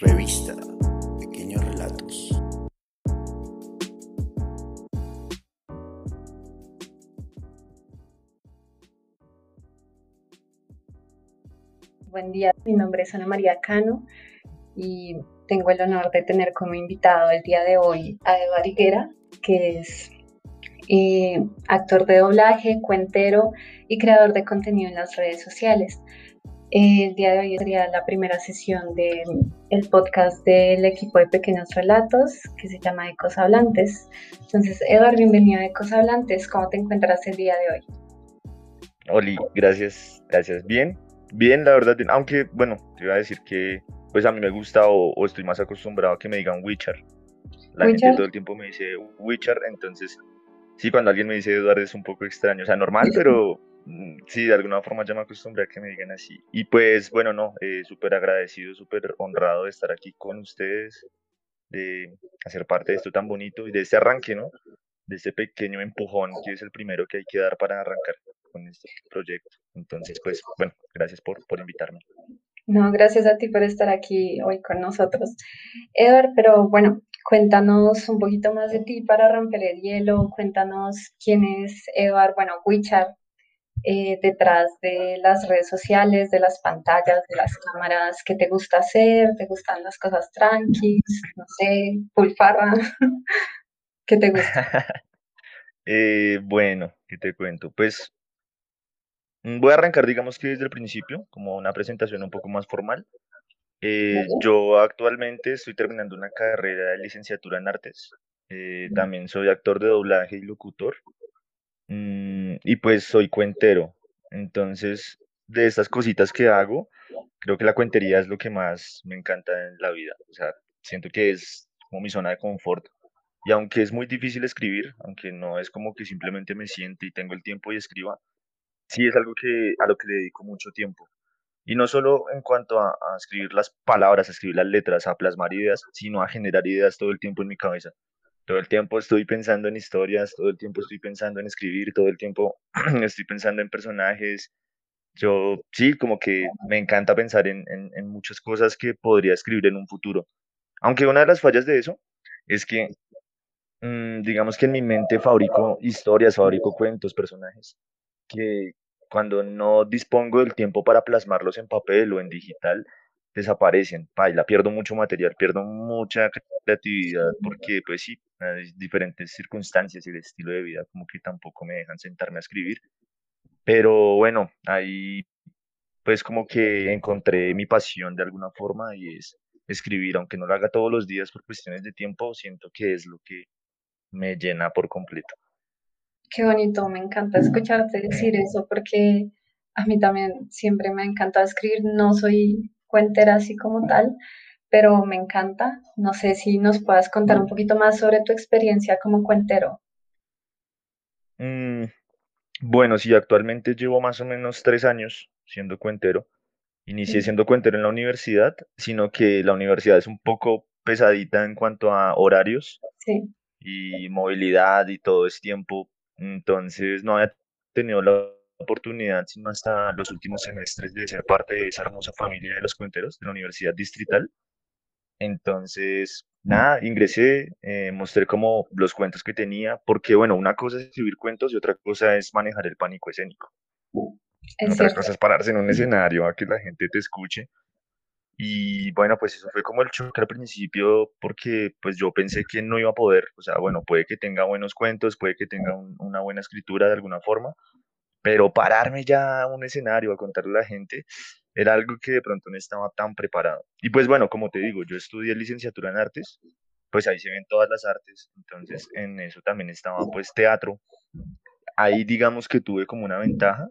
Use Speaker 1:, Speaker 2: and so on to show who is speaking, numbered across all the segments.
Speaker 1: Revista Pequeños Relatos.
Speaker 2: Buen día, mi nombre es Ana María Cano y tengo el honor de tener como invitado el día de hoy a Eva Higuera, que es eh, actor de doblaje, cuentero y creador de contenido en las redes sociales. El día de hoy sería la primera sesión del el podcast del equipo de Pequeños Relatos que se llama Ecos Hablantes. Entonces, Eduardo, bienvenido a Ecos Hablantes. ¿Cómo te encuentras el día de hoy?
Speaker 3: Oli, gracias, gracias. Bien, bien, la verdad. Aunque, bueno, te iba a decir que pues a mí me gusta o, estoy más acostumbrado a que me digan Witcher. La gente todo el tiempo me dice Witcher, entonces sí, cuando alguien me dice Eduardo es un poco extraño. O sea, normal, pero Mm, sí, de alguna forma ya me acostumbré a que me digan así. Y pues bueno, no, eh, súper agradecido, súper honrado de estar aquí con ustedes, de hacer parte de esto tan bonito y de este arranque, ¿no? De este pequeño empujón que es el primero que hay que dar para arrancar con este proyecto. Entonces, pues bueno, gracias por, por invitarme.
Speaker 2: No, gracias a ti por estar aquí hoy con nosotros. Edward, pero bueno, cuéntanos un poquito más de ti para romper el hielo, cuéntanos quién es Edward, bueno, Wichar, eh, detrás de las redes sociales, de las pantallas, de las cámaras, qué te gusta hacer, te gustan las cosas tranquis, no sé, pulfarra, ¿qué te gusta?
Speaker 3: Eh, bueno, ¿qué te cuento? Pues mm, voy a arrancar, digamos que desde el principio, como una presentación un poco más formal. Eh, yo actualmente estoy terminando una carrera de licenciatura en artes. también soy actor de doblaje y locutor. Mm, y pues soy cuentero. Entonces, de estas cositas que hago, creo que la cuentería es lo que más me encanta en la vida. O sea, siento que es como mi zona de confort. Y aunque es muy difícil escribir, aunque no es como que simplemente me siente y tengo el tiempo y escriba, sí es algo que, a lo que le dedico mucho tiempo. Y no solo en cuanto a, a escribir las palabras, a escribir las letras, a plasmar ideas, sino a generar ideas todo el tiempo en mi cabeza. Todo el tiempo estoy pensando en historias, todo el tiempo estoy pensando en escribir, todo el tiempo estoy pensando en personajes. Yo sí, como que me encanta pensar en, en, muchas cosas que podría escribir en un futuro. Aunque una de las fallas de eso es que, mm, digamos que en mi mente fabrico historias, fabrico cuentos, personajes, que cuando no dispongo del tiempo para plasmarlos en papel o en digital, desaparecen, la pierdo mucho material, pierdo mucha creatividad porque pues sí, diferentes circunstancias y el estilo de vida como que tampoco me dejan sentarme a escribir. Pero bueno, ahí pues como que encontré mi pasión de alguna forma y es escribir, aunque no lo haga todos los días por cuestiones de tiempo, siento que es lo que me llena por completo.
Speaker 2: Qué bonito, me encanta escucharte decir eso porque a mí también siempre me ha encantado escribir, no soy cuentera así como tal, pero me encanta. No sé si nos puedas contar un poquito más sobre tu experiencia como cuentero.
Speaker 3: Mm, bueno, sí, actualmente llevo más o menos tres años siendo cuentero. Inicié siendo cuentero en la universidad, sino que la universidad es un poco pesadita en cuanto a horarios y movilidad y todo es tiempo. Entonces no había tenido la oportunidad, sino hasta los últimos semestres, de ser parte de esa hermosa familia de los cuenteros de la Universidad Distrital. Entonces, nada, ingresé, eh, mostré como los cuentos que tenía, porque bueno, una cosa es escribir cuentos y otra cosa es manejar el pánico escénico. otra cosa es pararse en un escenario a que la gente te escuche. Y bueno, pues eso fue como el choque al principio, porque pues yo pensé que no iba a poder, o sea, bueno, puede que tenga buenos cuentos, puede que tenga una buena escritura de alguna forma, pero pararme ya a un escenario a contarle a la gente era algo que de pronto no estaba tan preparado. Y pues bueno, como te digo, yo estudié licenciatura en artes, pues ahí se ven todas las artes, entonces en eso también estaba pues teatro. Ahí digamos que tuve como una ventaja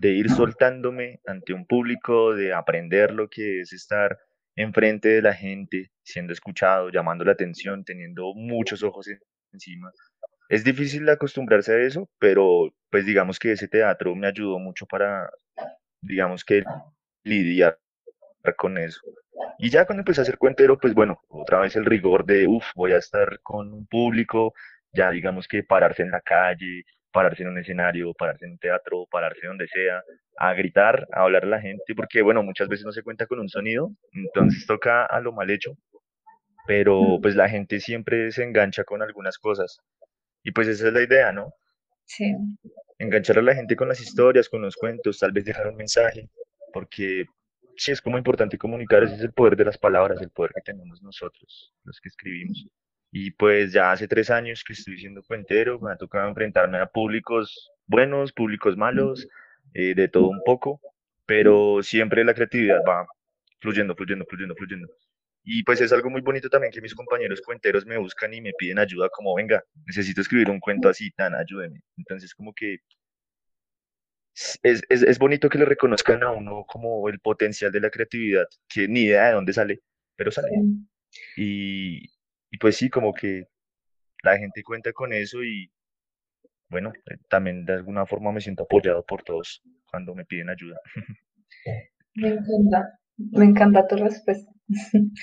Speaker 3: de ir soltándome ante un público, de aprender lo que es estar enfrente de la gente, siendo escuchado, llamando la atención, teniendo muchos ojos encima. Es difícil acostumbrarse a eso, pero pues digamos que ese teatro me ayudó mucho para, digamos que lidiar con eso. Y ya cuando empecé a ser cuentero, pues bueno, otra vez el rigor de, uff, voy a estar con un público, ya digamos que pararse en la calle, pararse en un escenario, pararse en un teatro, pararse donde sea, a gritar, a hablar a la gente, porque bueno, muchas veces no se cuenta con un sonido, entonces toca a lo mal hecho, pero pues la gente siempre se engancha con algunas cosas. Y pues esa es la idea, ¿no?
Speaker 2: Sí.
Speaker 3: Enganchar a la gente con las historias, con los cuentos, tal vez dejar un mensaje, porque sí es como importante comunicar, ese es el poder de las palabras, el poder que tenemos nosotros, los que escribimos. Y pues ya hace tres años que estoy siendo cuentero, me ha tocado enfrentarme a públicos buenos, públicos malos, eh, de todo un poco, pero siempre la creatividad va fluyendo, fluyendo, fluyendo, fluyendo. Y pues es algo muy bonito también que mis compañeros cuenteros me buscan y me piden ayuda como, venga, necesito escribir un cuento así, tan, ayúdeme. Entonces como que es, es, es bonito que le reconozcan a uno como el potencial de la creatividad, que ni idea de dónde sale, pero sale. Y, y pues sí, como que la gente cuenta con eso y bueno, eh, también de alguna forma me siento apoyado por todos cuando me piden ayuda.
Speaker 2: Me encanta, me encanta tu respuesta.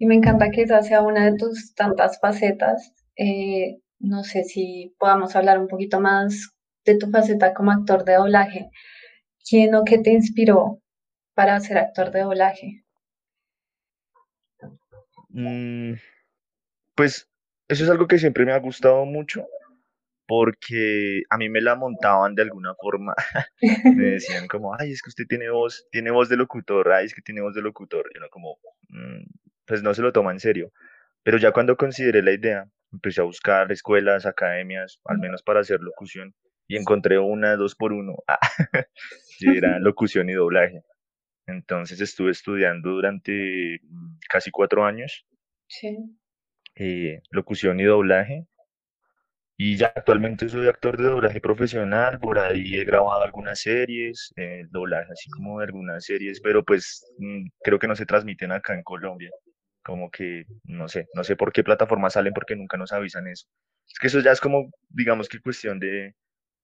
Speaker 2: Y me encanta que esa sea una de tus tantas facetas. Eh, no sé si podamos hablar un poquito más de tu faceta como actor de doblaje. ¿Quién o qué te inspiró para ser actor de doblaje?
Speaker 3: Mm, pues eso es algo que siempre me ha gustado mucho porque a mí me la montaban de alguna forma. me decían como, ay, es que usted tiene voz, tiene voz de locutor, ay, es que tiene voz de locutor. Y uno como, mm, pues no se lo toma en serio. Pero ya cuando consideré la idea, empecé a buscar escuelas, academias, al menos para hacer locución, y encontré una dos por uno, y era locución y doblaje. Entonces estuve estudiando durante mm, casi cuatro años
Speaker 2: Sí.
Speaker 3: eh, locución y doblaje. Y ya actualmente soy actor de doblaje profesional, por ahí he grabado algunas series, eh, doblaje así como de algunas series, pero pues mm, creo que no se transmiten acá en Colombia. Como que no sé, no sé por qué plataformas salen porque nunca nos avisan eso. Es que eso ya es como, digamos que cuestión de,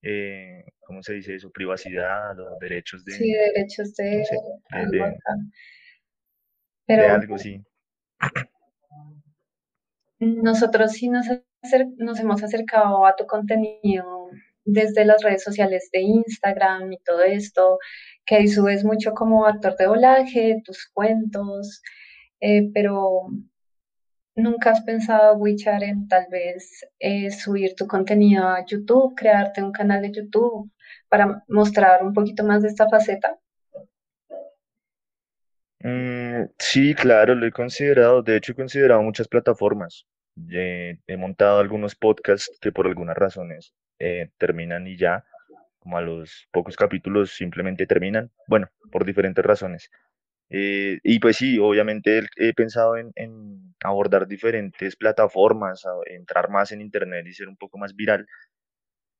Speaker 3: eh, ¿cómo se dice eso? Privacidad o derechos de,
Speaker 2: Sí, derechos de
Speaker 3: no sé, de,
Speaker 2: algo
Speaker 3: de,
Speaker 2: acá.
Speaker 3: de
Speaker 2: Pero
Speaker 3: algo, sí.
Speaker 2: nosotros sí nos, nos hemos acercado a tu contenido desde las redes sociales de Instagram y todo esto, que ahí subes mucho como actor de doblaje, tus cuentos, eh, pero ¿nunca has pensado, Wichar, en tal vez eh, subir tu contenido a YouTube, crearte un canal de YouTube para mostrar un poquito más de esta faceta?
Speaker 3: Mm, sí, claro, lo he considerado. De hecho, he considerado muchas plataformas. He montado algunos podcasts que por algunas razones eh, terminan y ya, como a los pocos capítulos simplemente terminan. Bueno, por diferentes razones. Eh, y pues sí, obviamente he, pensado en, en abordar diferentes plataformas, entrar más en internet y ser un poco más viral,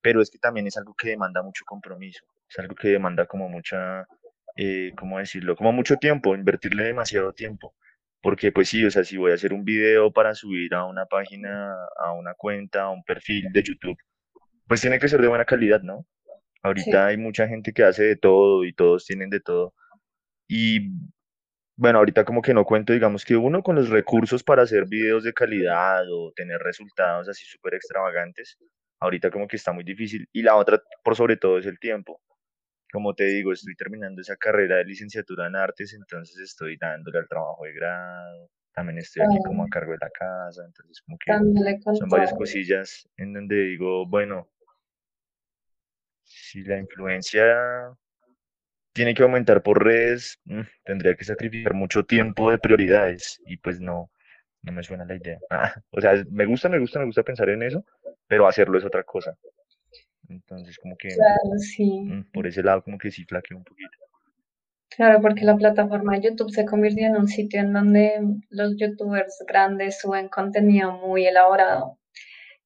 Speaker 3: pero es que también es algo que demanda mucho compromiso, es algo que demanda como mucha, eh, ¿cómo decirlo? Como mucho tiempo, invertirle demasiado tiempo, porque pues sí, o sea, si voy a hacer un video para subir a una página, a una cuenta, a un perfil de YouTube, pues tiene que ser de buena calidad, ¿no?
Speaker 2: Sí,
Speaker 3: Ahorita hay mucha gente que hace de todo y todos tienen de todo. Y bueno, ahorita como que no cuento, digamos que uno con los recursos para hacer videos de calidad o tener resultados así súper extravagantes, ahorita como que está muy difícil. Y la otra, por sobre todo, es el tiempo. Como te digo, estoy terminando esa carrera de licenciatura en artes, entonces estoy dándole al trabajo de grado, también estoy aquí como a
Speaker 2: ah,
Speaker 3: cargo de la casa, entonces como que son varias cosillas en donde digo, bueno, si la influencia tiene que aumentar por redes, mm, tendría que sacrificar mucho tiempo de prioridades y pues no, no me suena la idea. O sea, me gusta, me gusta, me gusta pensar en eso, pero hacerlo es otra cosa. Entonces, como que
Speaker 2: Claro, sí.
Speaker 3: mm, por ese lado, como que sí flaqueo un poquito.
Speaker 2: Claro, porque la plataforma de YouTube se convirtió en un sitio en donde los youtubers grandes suben contenido muy elaborado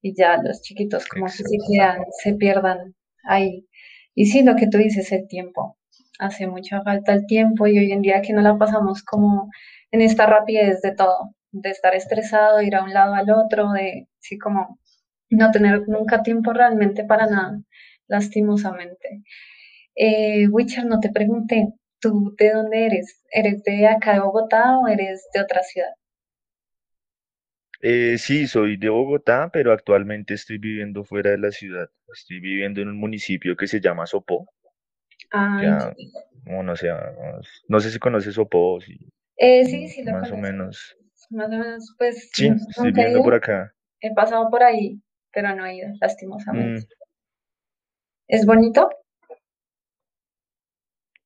Speaker 2: y ya los chiquitos como que se quedan, se pierdan ahí. Y sí, lo que tú dices, el tiempo. Hace mucha falta el tiempo y hoy en día que no la pasamos como en esta rapidez de todo, de estar estresado, ir a un lado al otro, de sí, como no tener nunca tiempo realmente para nada, lastimosamente. Eh, Witcher, no te pregunté, ¿tú de dónde eres? ¿Eres de acá de Bogotá o eres de otra ciudad?
Speaker 3: Eh, sí, soy de Bogotá, pero actualmente estoy viviendo fuera de la ciudad. Estoy viviendo en un municipio que se llama Sopó.
Speaker 2: Ah,
Speaker 3: Ya, como no sé, ah, no sé si conoces Sopó, sí,
Speaker 2: eh, sí,
Speaker 3: mm,
Speaker 2: sí lo
Speaker 3: más o
Speaker 2: conozco.
Speaker 3: menos.
Speaker 2: Más o menos, pues
Speaker 3: Sí, estoy
Speaker 2: nunca he
Speaker 3: viviendo por
Speaker 2: ido,
Speaker 3: acá.
Speaker 2: he pasado por ahí, pero no he ido, lastimosamente.
Speaker 3: Mm,
Speaker 2: ¿Es bonito?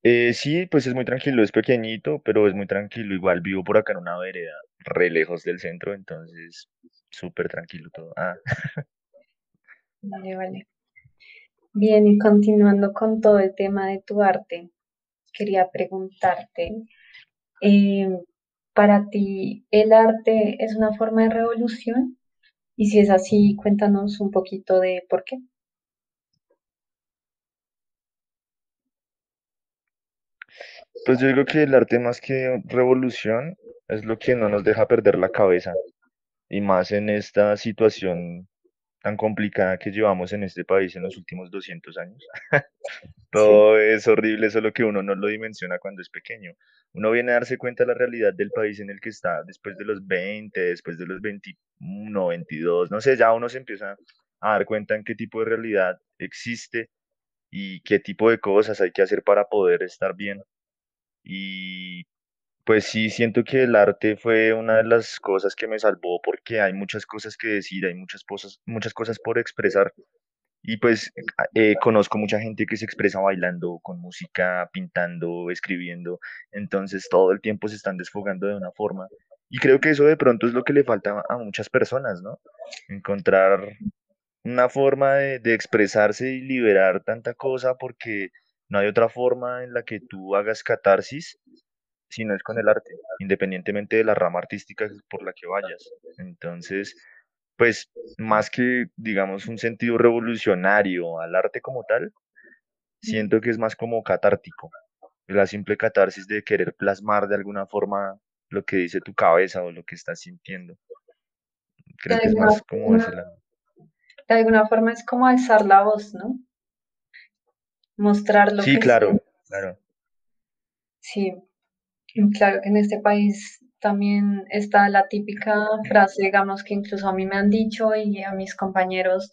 Speaker 3: eh, sí, pues es muy tranquilo, es pequeñito, pero es muy tranquilo. Igual vivo por acá en una vereda, re lejos del centro, entonces súper tranquilo todo. Ah,
Speaker 2: Vale, vale. Bien, y continuando con todo el tema de tu arte, quería preguntarte, eh, ¿para ti el arte es una forma de revolución? Y si es así, cuéntanos un poquito de por qué.
Speaker 3: pues yo digo que el arte más que revolución es lo que no nos deja perder la cabeza. Y más en esta situación tan complicada que llevamos en este país en los últimos 200 años.
Speaker 2: Sí,
Speaker 3: Todo es horrible, solo que uno no lo dimensiona cuando es pequeño. Uno viene a darse cuenta de la realidad del país en el que está después de los 20, después de los 21, 22, no sé, ya uno se empieza a dar cuenta en qué tipo de realidad existe y qué tipo de cosas hay que hacer para poder estar bien. Y pues sí, siento que el arte fue una de las cosas que me salvó porque hay muchas cosas que decir, hay muchas cosas, muchas cosas por expresar. Y pues eh, conozco mucha gente que se expresa bailando, con música, pintando, escribiendo. Entonces todo el tiempo se están desfogando de una forma. Y creo que eso de pronto es lo que le falta a muchas personas, ¿no? Encontrar una forma de, de expresarse y liberar tanta cosa porque no hay otra forma en la que tú hagas catarsis si no es con el arte, independientemente de la rama artística por la que vayas. Entonces, pues más que, digamos, un sentido revolucionario al arte como tal, siento que es más como catártico, la simple catarsis de querer plasmar de alguna forma lo que dice tu cabeza o lo que estás sintiendo. Creo que es más como
Speaker 2: forma,
Speaker 3: ese lado.
Speaker 2: de alguna forma es como alzar la voz, ¿no? Mostrar lo
Speaker 3: Sí,
Speaker 2: que
Speaker 3: claro,
Speaker 2: sientes.
Speaker 3: claro.
Speaker 2: Sí, claro que en este país también está la típica frase, digamos, que incluso a mí me han dicho y a mis compañeros,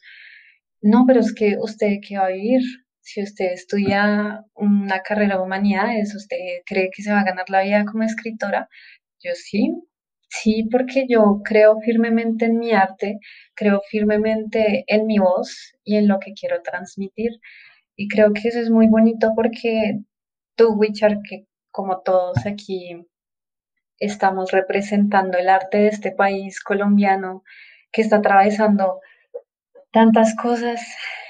Speaker 2: no, pero es que usted qué va a vivir. Si usted estudia una carrera de humanidades, ¿usted cree que se va a ganar la vida como escritora? Yo sí, sí, porque yo creo firmemente en mi arte, creo firmemente en mi voz y en lo que quiero transmitir. Y creo que eso es muy bonito porque tú, Wichar, que como todos aquí estamos representando el arte de este país colombiano que está atravesando tantas cosas,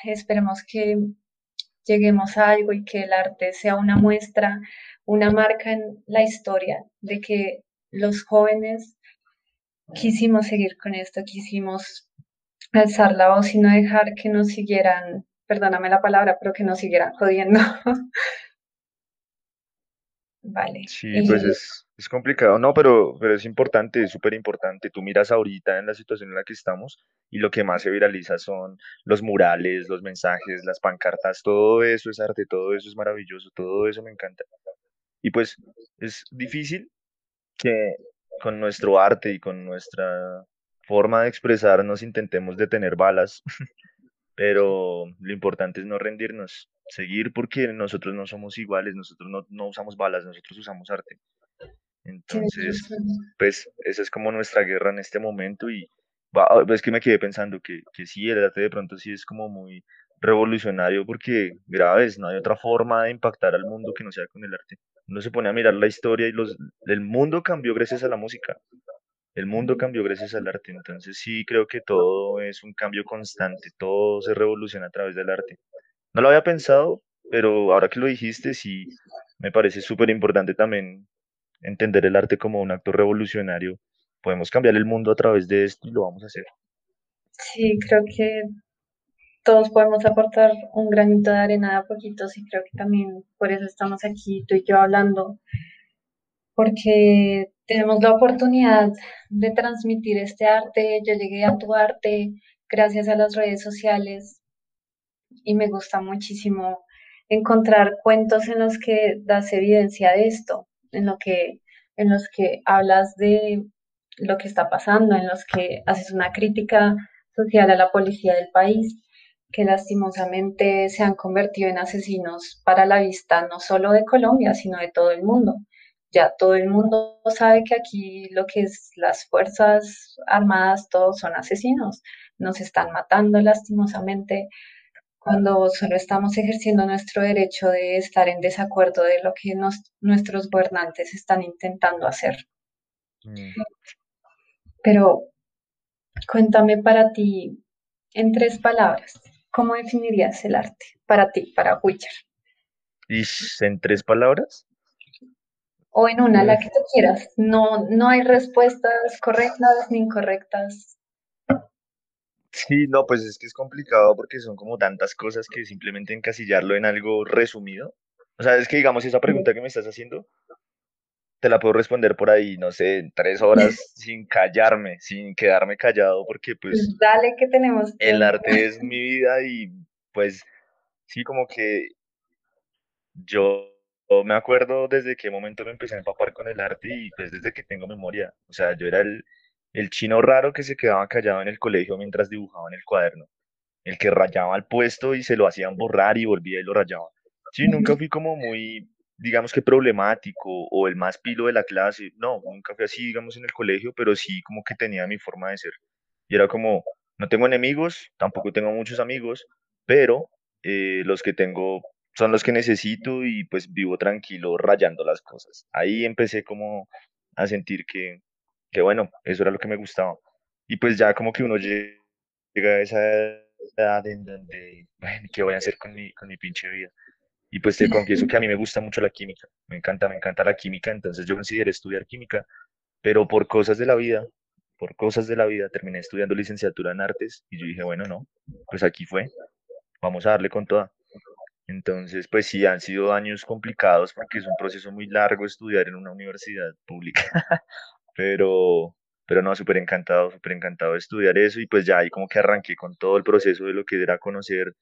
Speaker 2: esperemos que lleguemos a algo y que el arte sea una muestra, una marca en la historia de que los jóvenes quisimos seguir con esto, quisimos alzar la voz y no dejar que nos siguieran, perdóname la palabra, pero que nos siguieran jodiendo. Vale.
Speaker 3: Sí, pues
Speaker 2: Eh,
Speaker 3: es, es complicado, no, pero, pero es importante, es súper importante. Tú miras ahorita en la situación en la que estamos y lo que más se viraliza son los murales, los mensajes, las pancartas, todo eso es arte, todo eso es maravilloso, todo eso me encanta. Y pues es difícil que con nuestro arte y con nuestra forma de expresarnos intentemos detener balas, pero lo importante es no rendirnos, seguir porque nosotros no somos iguales, nosotros no, no usamos balas, nosotros usamos arte. Entonces, pues esa es como nuestra guerra en este momento y ah, es que me quedé pensando que, que sí, el arte de pronto sí es como muy revolucionario porque graves, no hay otra forma de impactar al mundo que no sea con el arte. Uno se pone a mirar la historia y los, el mundo cambió gracias a la música, el mundo cambió gracias al arte, entonces sí creo que todo es un cambio constante, todo se revoluciona a través del arte. No lo había pensado, pero ahora que lo dijiste, sí, me parece súper importante también entender el arte como un acto revolucionario. Podemos cambiar el mundo a través de esto y lo vamos a hacer.
Speaker 2: Sí, creo que todos podemos aportar un granito de arena a poquitos y creo que también por eso estamos aquí tú y yo hablando, porque tenemos la oportunidad de transmitir este arte. Yo llegué a tu arte gracias a las redes sociales y me gusta muchísimo encontrar cuentos en los que das evidencia de esto, en que, en los que hablas de lo que está pasando, en los que haces una crítica social a la policía del país, que lastimosamente se han convertido en asesinos para la vista no solo de Colombia, sino de todo el mundo. Ya todo el mundo sabe que aquí lo que es las Fuerzas Armadas, todos son asesinos, nos están matando lastimosamente cuando solo estamos ejerciendo nuestro derecho de estar en desacuerdo de lo que nuestros gobernantes están intentando hacer. Mm. Pero cuéntame para ti, en tres palabras, ¿cómo definirías el arte para ti, para Witcher?
Speaker 3: ¿Y en tres palabras?
Speaker 2: O en una, la que tú quieras. No, no hay respuestas correctas ni incorrectas.
Speaker 3: Sí, no, pues es que es complicado porque son como tantas cosas que simplemente encasillarlo en algo resumido. O sea, es que digamos esa pregunta que me estás haciendo, te la puedo responder por ahí, no sé, en tres horas sin callarme, sin quedarme callado, porque pues
Speaker 2: Dale que tenemos
Speaker 3: el arte es mi vida y pues sí, como que yo me acuerdo desde qué momento me empecé a empapar con el arte y pues desde que tengo memoria. O sea, yo era el, el chino raro que se quedaba callado en el colegio mientras dibujaba en el cuaderno. El que rayaba al puesto y se lo hacían borrar y volvía y lo rayaba. Sí, nunca fui como muy, digamos que problemático o el más pilo de la clase. No, nunca fui así, digamos, en el colegio, pero sí como que tenía mi forma de ser. Y era como, no tengo enemigos, tampoco tengo muchos amigos, pero eh, los que tengo son los que necesito y pues vivo tranquilo rayando las cosas. Ahí empecé como a sentir que, que bueno, eso era lo que me gustaba. Y pues ya como que uno llega a esa edad en donde, bueno, ¿qué voy a hacer con mi, con mi pinche vida? Y pues te confieso que a mí me gusta mucho la química, me encanta, me encanta la química, entonces yo consideré estudiar química, pero por cosas de la vida, por cosas de la vida, terminé estudiando licenciatura en artes y yo dije, bueno, no, pues aquí fue, vamos a darle con toda. Entonces, pues sí, han sido años complicados porque es un proceso muy largo estudiar en una universidad pública. pero, pero no, súper encantado, súper encantado de estudiar eso y pues ya ahí como que arranqué con todo el proceso de lo que era conocer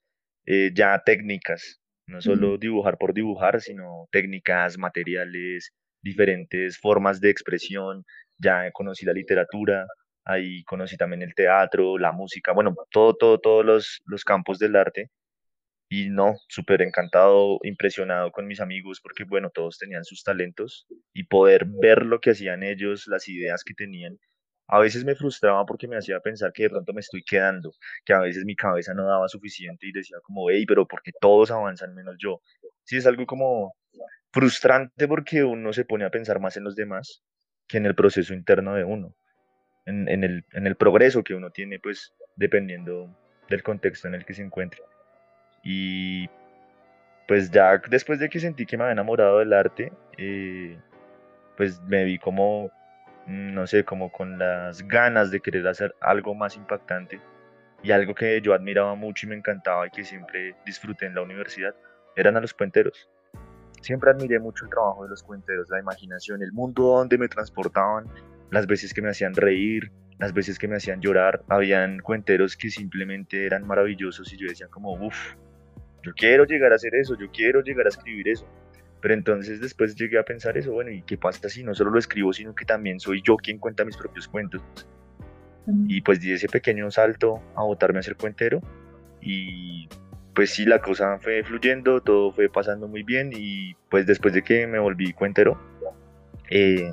Speaker 3: eh, ya técnicas, no solo dibujar por dibujar, sino técnicas, materiales, diferentes formas de expresión, ya conocí la literatura, ahí conocí también el teatro, la música, bueno, todo, todo, todos los, los campos del arte y no, súper encantado, impresionado con mis amigos porque, bueno, todos tenían sus talentos y poder ver lo que hacían ellos, las ideas que tenían. A veces me frustraba porque me hacía pensar que de pronto me estoy quedando, que a veces mi cabeza no daba suficiente y decía como, hey, pero porque todos avanzan menos yo. Sí, es algo como frustrante porque uno se pone a pensar más en los demás que en el proceso interno de uno, en, en, el, en el progreso que uno tiene, pues dependiendo del contexto en el que se encuentre. Y pues ya después de que sentí que me había enamorado del arte, eh, pues me vi como, mm, no sé, como con las ganas de querer hacer algo más impactante. Y algo que yo admiraba mucho y me encantaba y que siempre disfruté en la universidad eran a los cuenteros. Siempre admiré mucho el trabajo de los cuenteros, la imaginación, el mundo donde me transportaban, las veces que me hacían reír, las veces que me hacían llorar. Habían cuenteros que simplemente eran maravillosos y yo decía como, uff, yo quiero llegar a hacer eso, yo quiero llegar a escribir eso. Pero entonces después llegué a pensar eso, bueno, ¿y qué pasa si no solo lo escribo, sino que también soy yo quien cuenta mis propios cuentos? Y pues di ese pequeño salto a botarme a ser cuentero y pues sí, la cosa fue fluyendo, todo fue pasando muy bien y pues después de que me volví cuentero, eh,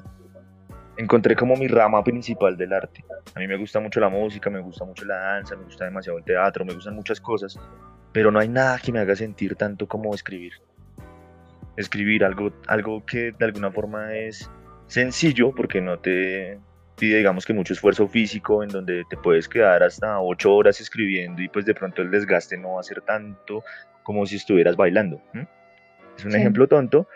Speaker 3: encontré como mi rama principal del arte. A mí me gusta mucho la música, me gusta mucho la danza, me gusta demasiado el teatro, me gustan muchas cosas, pero no hay nada que me haga sentir tanto como escribir. Escribir algo, algo que de alguna forma es sencillo porque no te pide digamos que mucho esfuerzo físico en donde te puedes quedar hasta ocho horas escribiendo y pues de pronto el desgaste no va a ser tanto como si estuvieras bailando. Es un ejemplo tonto,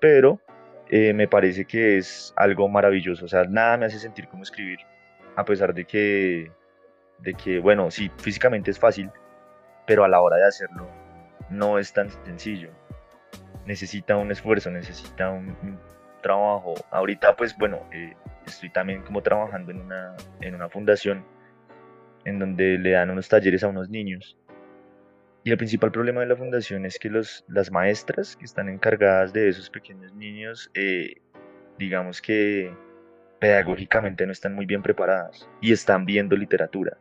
Speaker 3: pero eh, me parece que es algo maravilloso. O sea, nada me hace sentir como escribir, a pesar de que, de que bueno, sí, físicamente es fácil, pero a la hora de hacerlo no es tan sencillo. Necesita un esfuerzo, necesita un, trabajo. Ahorita pues bueno, eh, estoy también como trabajando en una, en una fundación en donde le dan unos talleres a unos niños. Y el principal problema de la fundación es que los, las maestras que están encargadas de esos pequeños niños, eh, digamos que pedagógicamente no están muy bien preparadas y están viendo literatura.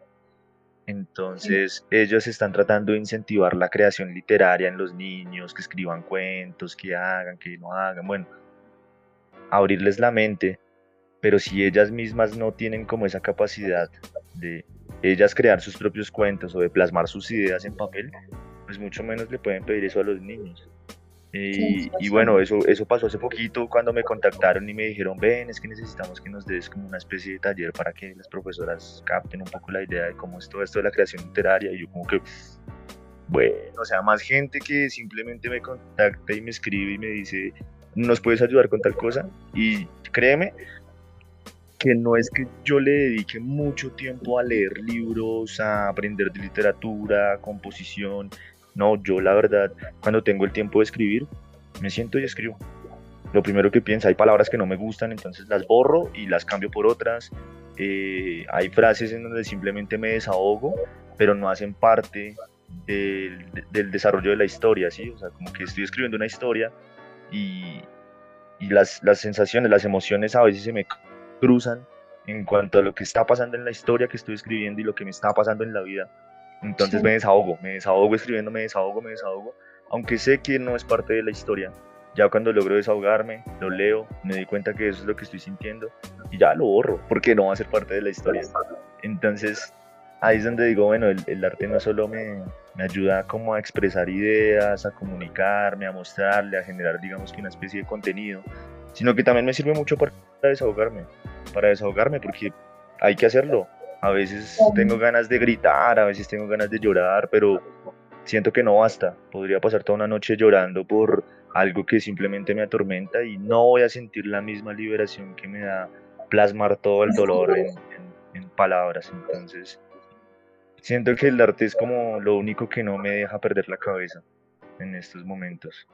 Speaker 3: Entonces, ellos están tratando de incentivar la creación literaria en los niños, que escriban cuentos, que hagan, que no hagan, bueno, abrirles la mente, pero si ellas mismas no tienen como esa capacidad de ellas crear sus propios cuentos o de plasmar sus ideas en papel, pues mucho menos le pueden pedir eso a los niños. Y, bueno, eso, eso pasó hace poquito cuando me contactaron y me dijeron, ven, es que necesitamos que nos des como una especie de taller para que las profesoras capten un poco la idea de cómo es todo esto de la creación literaria. Y yo como que, bueno, o sea, más gente que simplemente me contacta y me escribe y me dice, ¿nos puedes ayudar con tal cosa? Y créeme que no es que yo le dedique mucho tiempo a leer libros, a aprender de literatura, composición, no, yo la verdad, cuando tengo el tiempo de escribir, me siento y escribo. Lo primero que pienso, hay palabras que no me gustan, entonces las borro y las cambio por otras. Eh, hay frases en donde simplemente me desahogo, pero no hacen parte del, desarrollo de la historia, ¿sí? O sea, como que estoy escribiendo una historia y, las, las sensaciones, las emociones a veces se me cruzan en cuanto a lo que está pasando en la historia que estoy escribiendo y lo que me está pasando en la vida. Entonces me desahogo, me desahogo escribiendo, me desahogo, me desahogo, aunque sé que no es parte de la historia. Ya cuando logro desahogarme, lo leo, me doy cuenta que eso es lo que estoy sintiendo y ya lo borro, porque no va a ser parte de la historia. Entonces ahí es donde digo, bueno, el, arte no solo me, me, ayuda como a expresar ideas, a comunicarme, a mostrarle, a generar, digamos que una especie de contenido, sino que también me sirve mucho para desahogarme, para desahogarme, porque hay que hacerlo, a veces tengo ganas de gritar, a veces tengo ganas de llorar, pero siento que no basta. Podría pasar toda una noche llorando por algo que simplemente me atormenta y no voy a sentir la misma liberación que me da plasmar todo el dolor en, palabras. Entonces, siento que el arte es como lo único que no me deja perder la cabeza en estos momentos.